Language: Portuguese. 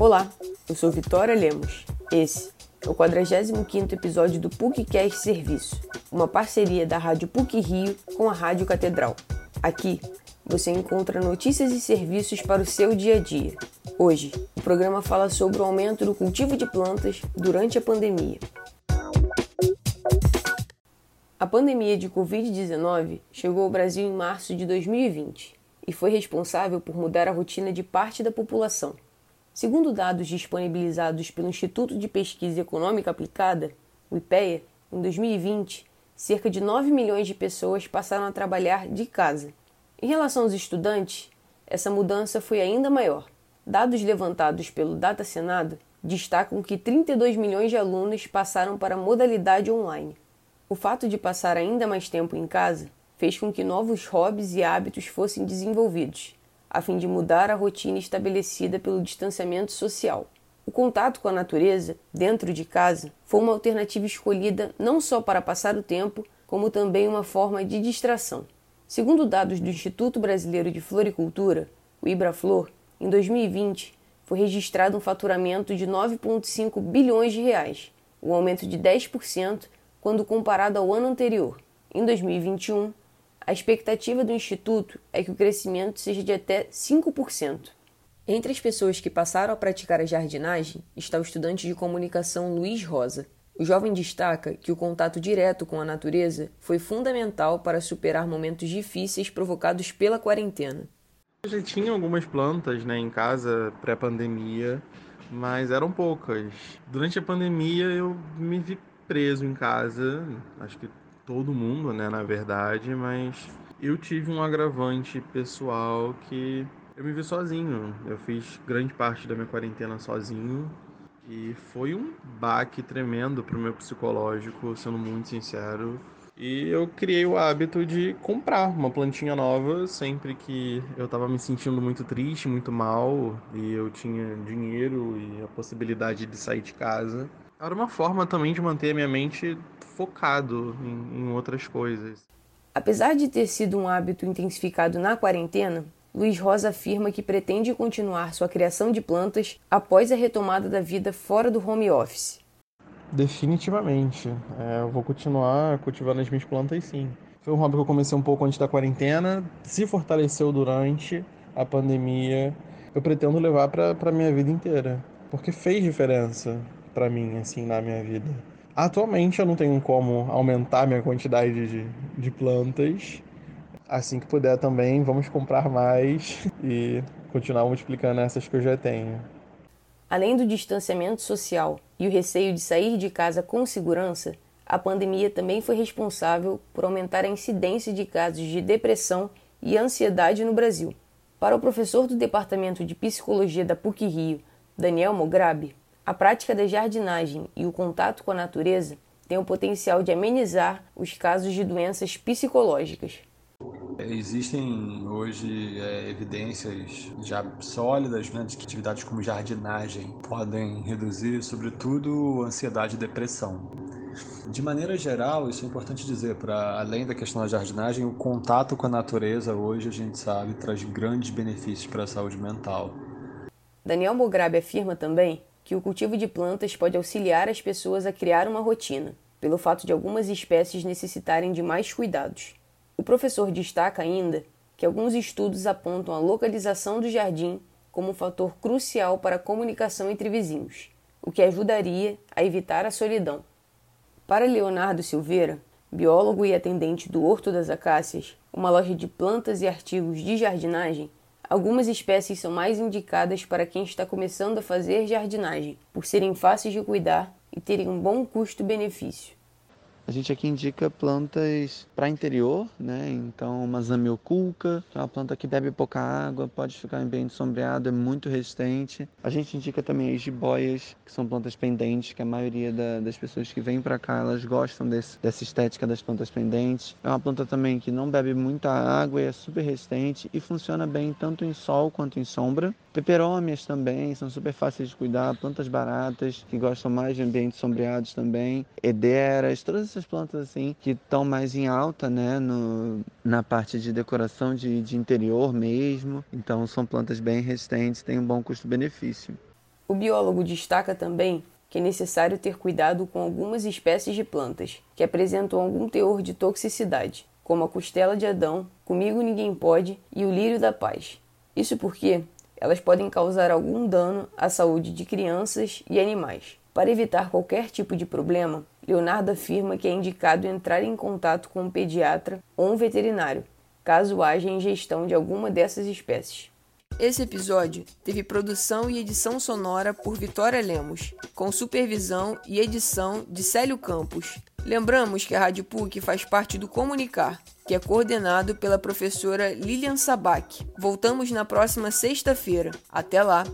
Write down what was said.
Olá, eu sou Vitória Lemos. Esse é o 45º episódio do PUCcast Serviço, uma parceria da Rádio PUC Rio com a Rádio Catedral. Aqui você encontra notícias e serviços para o seu dia a dia. Hoje, o programa fala sobre o aumento do cultivo de plantas durante a pandemia. A pandemia de Covid-19 chegou ao Brasil em março de 2020 e foi responsável por mudar a rotina de parte da população. Segundo dados disponibilizados pelo Instituto de Pesquisa Econômica Aplicada, o IPEA, em 2020, cerca de 9 milhões de pessoas passaram a trabalhar de casa. Em relação aos estudantes, essa mudança foi ainda maior. Dados levantados pelo Data Senado destacam que 32 milhões de alunos passaram para a modalidade online. O fato de passar ainda mais tempo em casa fez com que novos hobbies e hábitos fossem desenvolvidos, a fim de mudar a rotina estabelecida pelo distanciamento social. O contato com a natureza, dentro de casa, foi uma alternativa escolhida não só para passar o tempo, como também uma forma de distração. Segundo dados do Instituto Brasileiro de Floricultura, o Ibraflor, em 2020 foi registrado um faturamento de 9,5 bilhões de reais, um aumento de 10% quando comparado ao ano anterior. Em 2021, a expectativa do Instituto é que o crescimento seja de até 5%. Entre as pessoas que passaram a praticar a jardinagem está o estudante de comunicação Luiz Rosa. O jovem destaca que o contato direto com a natureza foi fundamental para superar momentos difíceis provocados pela quarentena. Eu já tinha algumas plantas né, em casa pré-pandemia, mas eram poucas. Durante a pandemia eu me vi preso em casa, acho que todo mundo, né, na verdade, mas eu tive um agravante pessoal que eu me vi sozinho. Eu fiz grande parte da minha quarentena sozinho e foi um baque tremendo pro meu psicológico, sendo muito sincero. E eu criei o hábito de comprar uma plantinha nova sempre que eu estava me sentindo muito triste, muito mal e eu tinha dinheiro e a possibilidade de sair de casa. Era uma forma também de manter a minha mente focado em, em outras coisas. Apesar de ter sido um hábito intensificado na quarentena, Luiz Rosa afirma que pretende continuar sua criação de plantas após a retomada da vida fora do home office. Definitivamente. É, eu vou continuar cultivando as minhas plantas sim. Foi um hobby que eu comecei um pouco antes da quarentena, se fortaleceu durante a pandemia. Eu pretendo levar para a minha vida inteira, porque fez diferença para mim, assim, na minha vida. Atualmente eu não tenho como aumentar minha quantidade de, de plantas. Assim que puder também, vamos comprar mais e continuar multiplicando essas que eu já tenho. Além do distanciamento social e o receio de sair de casa com segurança, a pandemia também foi responsável por aumentar a incidência de casos de depressão e ansiedade no Brasil. Para o professor do Departamento de Psicologia da PUC Rio, Daniel Mograbi, a prática da jardinagem e o contato com a natureza têm o potencial de amenizar os casos de doenças psicológicas. Existem hoje é, evidências já sólidas né, de que atividades como jardinagem podem reduzir, sobretudo, ansiedade e depressão. De maneira geral, isso é importante dizer, para além da questão da jardinagem, o contato com a natureza hoje, a gente sabe, traz grandes benefícios para a saúde mental. Daniel Mograbi afirma também que o cultivo de plantas pode auxiliar as pessoas a criar uma rotina, pelo fato de algumas espécies necessitarem de mais cuidados. O professor destaca ainda que alguns estudos apontam a localização do jardim como um fator crucial para a comunicação entre vizinhos, o que ajudaria a evitar a solidão. Para Leonardo Silveira, biólogo e atendente do Horto das Acácias, uma loja de plantas e artigos de jardinagem, Algumas espécies são mais indicadas para quem está começando a fazer jardinagem, por serem fáceis de cuidar e terem um bom custo-benefício. A gente aqui indica plantas para interior, né? Então, uma zamioculca, que é uma planta que bebe pouca água, pode ficar em ambiente sombreado, é muito resistente. A gente indica também as jiboias, que são plantas pendentes, que a maioria da, das pessoas que vêm para cá, elas gostam desse, dessa estética das plantas pendentes. É uma planta também que não bebe muita água e é super resistente e funciona bem tanto em sol quanto em sombra. Peperômias também são super fáceis de cuidar, plantas baratas que gostam mais de ambientes sombreados também. Ederas, todas essas plantas assim que estão mais em alta, né, no, na parte de decoração de, de interior mesmo. Então são plantas bem resistentes, têm um bom custo-benefício. O biólogo destaca também que é necessário ter cuidado com algumas espécies de plantas que apresentam algum teor de toxicidade, como a costela de Adão, comigo ninguém pode e o lírio da paz. Isso porque elas podem causar algum dano à saúde de crianças e animais. Para evitar qualquer tipo de problema, Leonardo afirma que é indicado entrar em contato com um pediatra ou um veterinário, caso haja ingestão de alguma dessas espécies. Esse episódio teve produção e edição sonora por Vitória Lemos, com supervisão e edição de Célio Campos. Lembramos que a Rádio PUC faz parte do Comunicar, que é coordenado pela professora Lilian Sabac. Voltamos na próxima sexta-feira. Até lá!